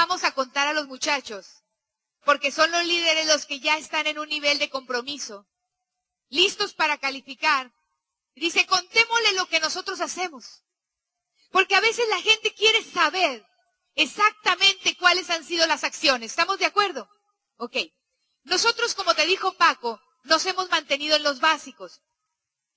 vamos a contar a los muchachos, porque son los líderes los que ya están en un nivel de compromiso, listos para calificar. Dice, contémosle lo que nosotros hacemos. Porque a veces la gente quiere saber exactamente cuáles han sido las acciones. ¿Estamos de acuerdo? Ok. Nosotros, como te dijo Paco, nos hemos mantenido en los básicos.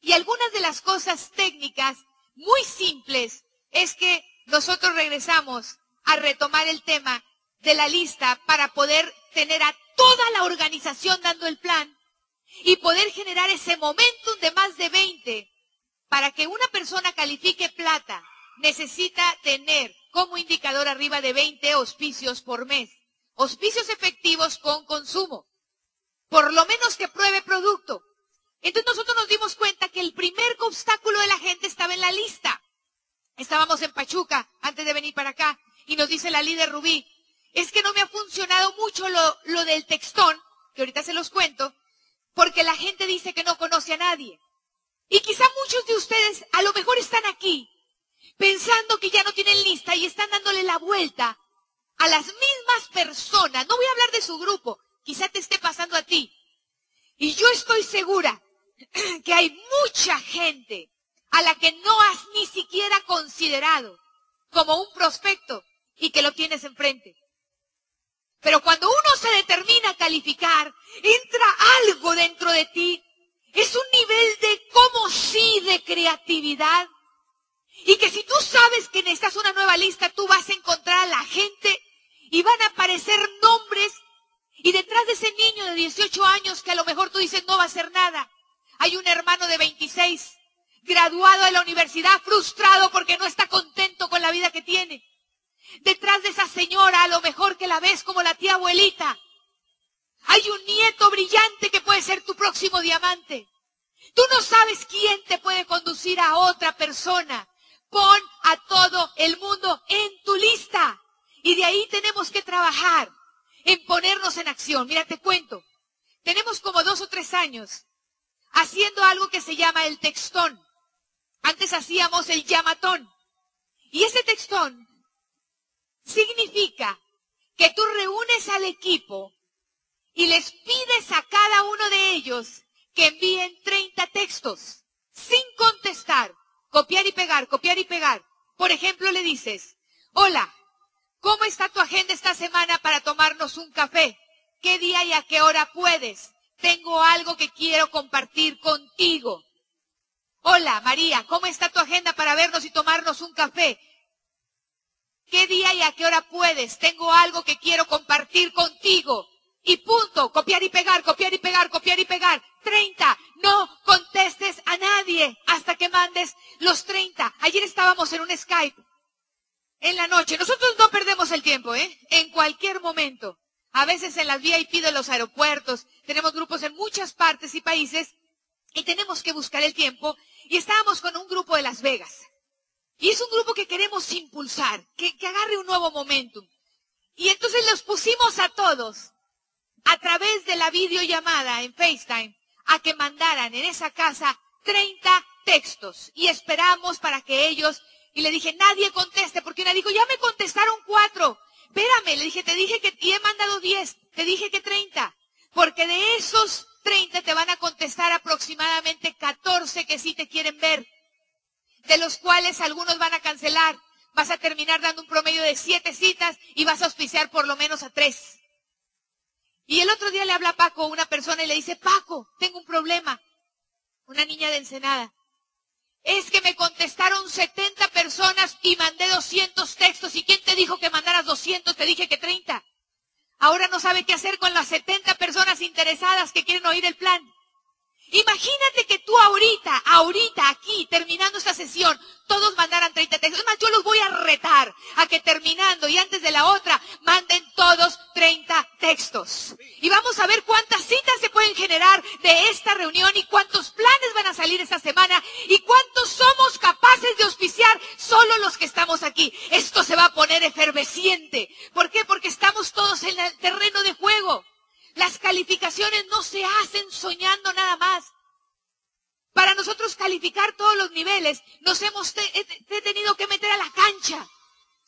Y algunas de las cosas técnicas muy simples es que nosotros regresamos a retomar el tema de la lista para poder tener a toda la organización dando el plan y poder generar ese momentum de más de 20. Para que una persona califique plata, necesita tener como indicador arriba de 20 auspicios por mes. Auspicios efectivos con consumo. Por lo menos que pruebe producto. Entonces nosotros nos dimos cuenta que el primer obstáculo de la gente estaba en la lista. Estábamos en Pachuca antes de venir para acá y nos dice la líder Rubí, es que no me ha funcionado mucho lo, lo del textón, que ahorita se los cuento, porque la gente dice que no conoce a nadie. Y quizá muchos de ustedes a lo mejor están aquí pensando que ya no tienen lista y están dándole la vuelta a las mismas personas. No voy a hablar de su grupo, quizá te esté pasando a ti. Y yo estoy segura que hay mucha gente a la que no has ni siquiera considerado como un prospecto y que lo tienes enfrente. Pero cuando uno se determina a calificar, entra algo dentro de ti. Es un nivel de como sí de creatividad. Y que si tú sabes que necesitas una nueva lista, tú vas a encontrar a la gente y van a aparecer nombres. Y detrás de ese niño de 18 años que a lo mejor tú dices no va a hacer nada, hay un hermano de 26, graduado de la universidad, frustrado porque no está contento con la vida que tiene. Detrás de esa señora, a lo mejor que la ves como la tía abuelita, hay un nieto brillante que puede ser tu próximo diamante. Tú no sabes quién te puede conducir a otra persona. Pon a todo el mundo en tu lista. Y de ahí tenemos que trabajar en ponernos en acción. Mira, te cuento. Tenemos como dos o tres años haciendo algo que se llama el textón. Antes hacíamos el llamatón. Y ese textón significa que tú reúnes al equipo y les pides a cada uno de ellos que envíen 30 textos sin contestar, copiar y pegar, copiar y pegar. Por ejemplo, le dices, hola, ¿cómo está tu agenda esta semana para tomarnos un café? ¿Qué día y a qué hora puedes? Tengo algo que quiero compartir contigo. Hola, María, ¿cómo está tu agenda para vernos y tomarnos un café? ¿Qué día y a qué hora puedes? Tengo algo que quiero compartir contigo. Y punto, copiar y pegar, copiar y pegar, copiar y pegar. 30. No contestes a nadie hasta que mandes los 30. Ayer estábamos en un Skype en la noche. Nosotros no perdemos el tiempo, ¿eh? En cualquier momento. A veces en las VIP de los aeropuertos, tenemos grupos en muchas partes y países y tenemos que buscar el tiempo. Y estábamos con un grupo de Las Vegas. Y es un grupo que queremos impulsar, que, que agarre un nuevo momentum. Y entonces los pusimos a todos a través de la videollamada en FaceTime a que mandaran en esa casa 30 textos y esperamos para que ellos, y le dije, nadie conteste, porque una dijo, ya me contestaron cuatro. Espérame, le dije, te dije que y he mandado 10, te dije que 30, porque de esos 30 te van a contestar aproximadamente 14 que sí te quieren ver, de los cuales algunos van a cancelar. Vas a terminar dando un promedio de 7 citas y vas a auspiciar por lo menos a 3. Y el otro día le habla a Paco, una persona, y le dice, Paco, tengo un problema. Una niña de Ensenada. Es que me contestaron 70 personas y mandé 200 textos. ¿Y quién te dijo que mandaras 200? Te dije que 30. Ahora no sabe qué hacer con las 70 personas interesadas que quieren oír el plan. Imagínate que tú ahorita, ahorita, aquí, terminando esta sesión, todos mandaran 30 textos. Es más, yo los voy a retar a que terminando y antes de la otra, manden todos 30 textos. Y vamos a ver cuántas citas se pueden generar de esta reunión y cuántos planes van a salir esta semana y cuántos somos capaces de auspiciar solo los que estamos aquí. Esto se va a poner efervesciente. ¿Por qué? Porque estamos todos en el terreno de calificaciones no se hacen soñando nada más. Para nosotros calificar todos los niveles, nos hemos tenido que meter a la cancha.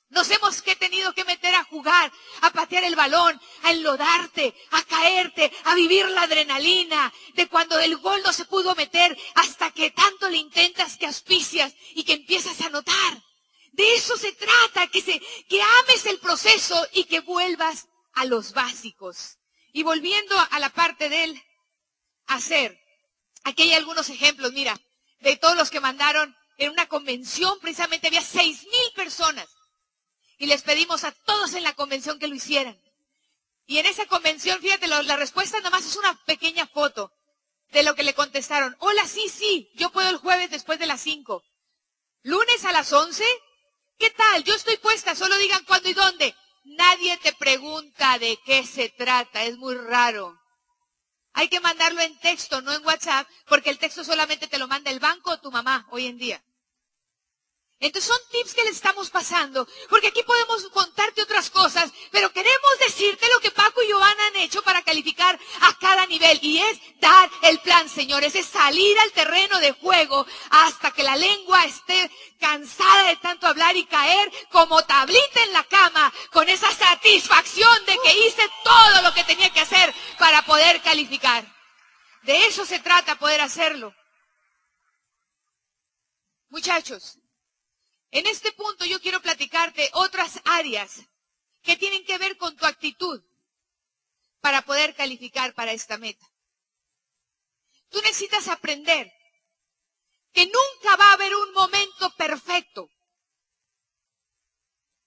Nos hemos que tenido que meter a jugar, a patear el balón, a enlodarte, a caerte, a vivir la adrenalina de cuando el gol no se pudo meter hasta que tanto le intentas que auspicias y que empiezas a notar. De eso se trata, que, se, que ames el proceso y que vuelvas a los básicos. Y volviendo a la parte del hacer, aquí hay algunos ejemplos, mira, de todos los que mandaron en una convención, precisamente había seis mil personas. Y les pedimos a todos en la convención que lo hicieran. Y en esa convención, fíjate, la respuesta nada más es una pequeña foto de lo que le contestaron. Hola, sí, sí, yo puedo el jueves después de las cinco. Lunes a las once, ¿qué tal? Yo estoy puesta, solo digan cuándo y dónde. Nadie te pregunta de qué se trata, es muy raro. Hay que mandarlo en texto, no en WhatsApp, porque el texto solamente te lo manda el banco o tu mamá hoy en día. Entonces son tips que le estamos pasando, porque aquí podemos contarte otras cosas, pero queremos decirte lo que Paco y Giovanna han hecho para calificar a cada nivel, y es dar el plan, señores, es salir al terreno de juego hasta que la lengua esté cansada de tanto hablar y caer como tablita en la cama, con esa satisfacción de que hice todo lo que tenía que hacer para poder calificar. De eso se trata poder hacerlo. Muchachos, en este punto yo quiero platicarte otras áreas que tienen que ver con tu actitud para poder calificar para esta meta. Tú necesitas aprender que nunca va a haber un momento perfecto,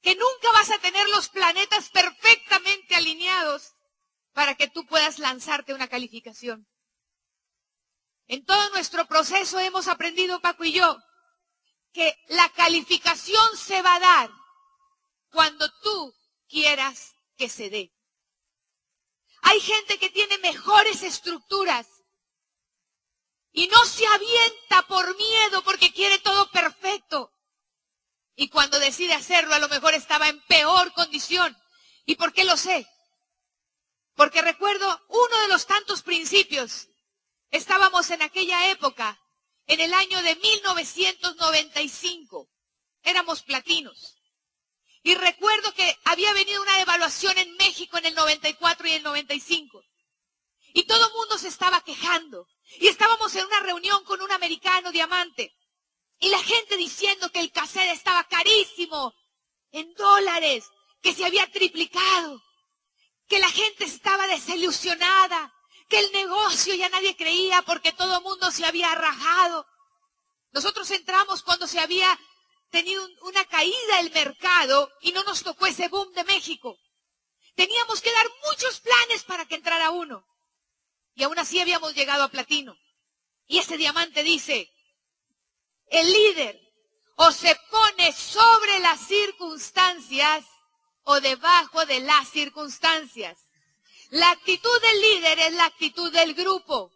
que nunca vas a tener los planetas perfectamente alineados para que tú puedas lanzarte una calificación. En todo nuestro proceso hemos aprendido, Paco y yo, que la calificación se va a dar cuando tú quieras que se dé. Hay gente que tiene mejores estructuras y no se avienta por miedo porque quiere todo perfecto. Y cuando decide hacerlo, a lo mejor estaba en peor condición. ¿Y por qué lo sé? Porque recuerdo uno de los tantos principios. Estábamos en aquella época en el año de 1995. Éramos platinos. Y recuerdo que había venido una evaluación en México en el 94 y el 95. Y todo el mundo se estaba quejando. Y estábamos en una reunión con un americano diamante. Y la gente diciendo que el cassette estaba carísimo, en dólares, que se había triplicado, que la gente estaba desilusionada, que el negocio ya nadie creía porque todo el mundo se había rajado. Nosotros entramos cuando se había tenido una caída el mercado y no nos tocó ese boom de México. Teníamos que dar muchos planes para que entrara uno. Y aún así habíamos llegado a platino. Y ese diamante dice, el líder o se pone sobre las circunstancias o debajo de las circunstancias. La actitud del líder es la actitud del grupo.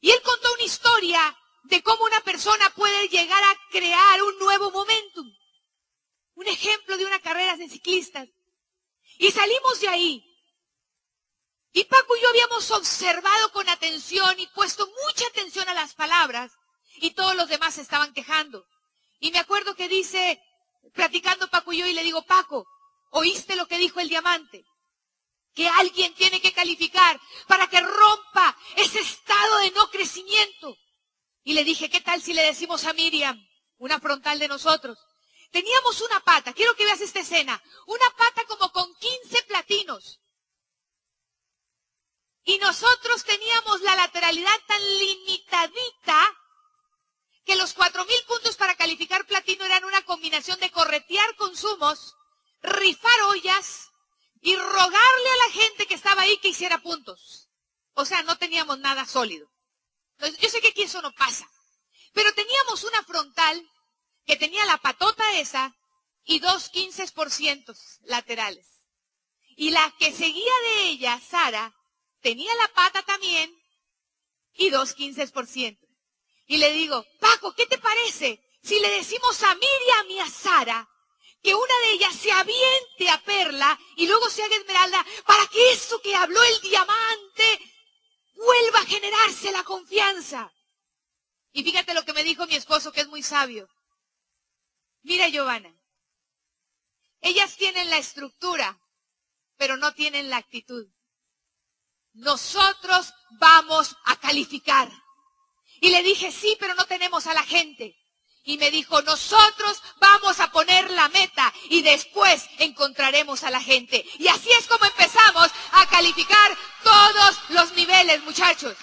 Y él contó una historia de cómo una persona puede llegar a crear un nuevo momentum. Un ejemplo de una carrera de ciclistas. Y salimos de ahí. Y Paco y yo habíamos observado con atención y puesto mucha atención a las palabras. Y todos los demás se estaban quejando. Y me acuerdo que dice, platicando Paco y yo, y le digo, Paco, ¿oíste lo que dijo el diamante? Que alguien tiene que calificar para que rompa ese estado de no crecimiento. Y le dije, ¿qué tal si le decimos a Miriam, una frontal de nosotros? Teníamos una pata, quiero que veas esta escena, una pata como con 15 platinos. Y nosotros teníamos la lateralidad tan limitadita que los cuatro mil puntos para calificar platino eran una combinación de corretear consumos, rifar ollas, y rogarle a la gente que estaba ahí que hiciera puntos. O sea, no teníamos nada sólido. yo sé que aquí eso no pasa. Pero teníamos una frontal que tenía la patota esa y dos ciento laterales. Y la que seguía de ella, Sara, tenía la pata también y dos ciento. Y le digo, Paco, ¿qué te parece si le decimos a Miriam y a Sara que una de ellas se aviente a perla y luego se haga esmeralda para que eso que habló el diamante vuelva a generarse la confianza. Y fíjate lo que me dijo mi esposo, que es muy sabio. Mira, Giovanna, Ellas tienen la estructura, pero no tienen la actitud. Nosotros vamos a calificar. Y le dije, sí, pero no tenemos a la gente. Y me dijo, nosotros vamos a poner la meta y después encontraremos a la gente. Y así es como empezamos a calificar todos los niveles, muchachos.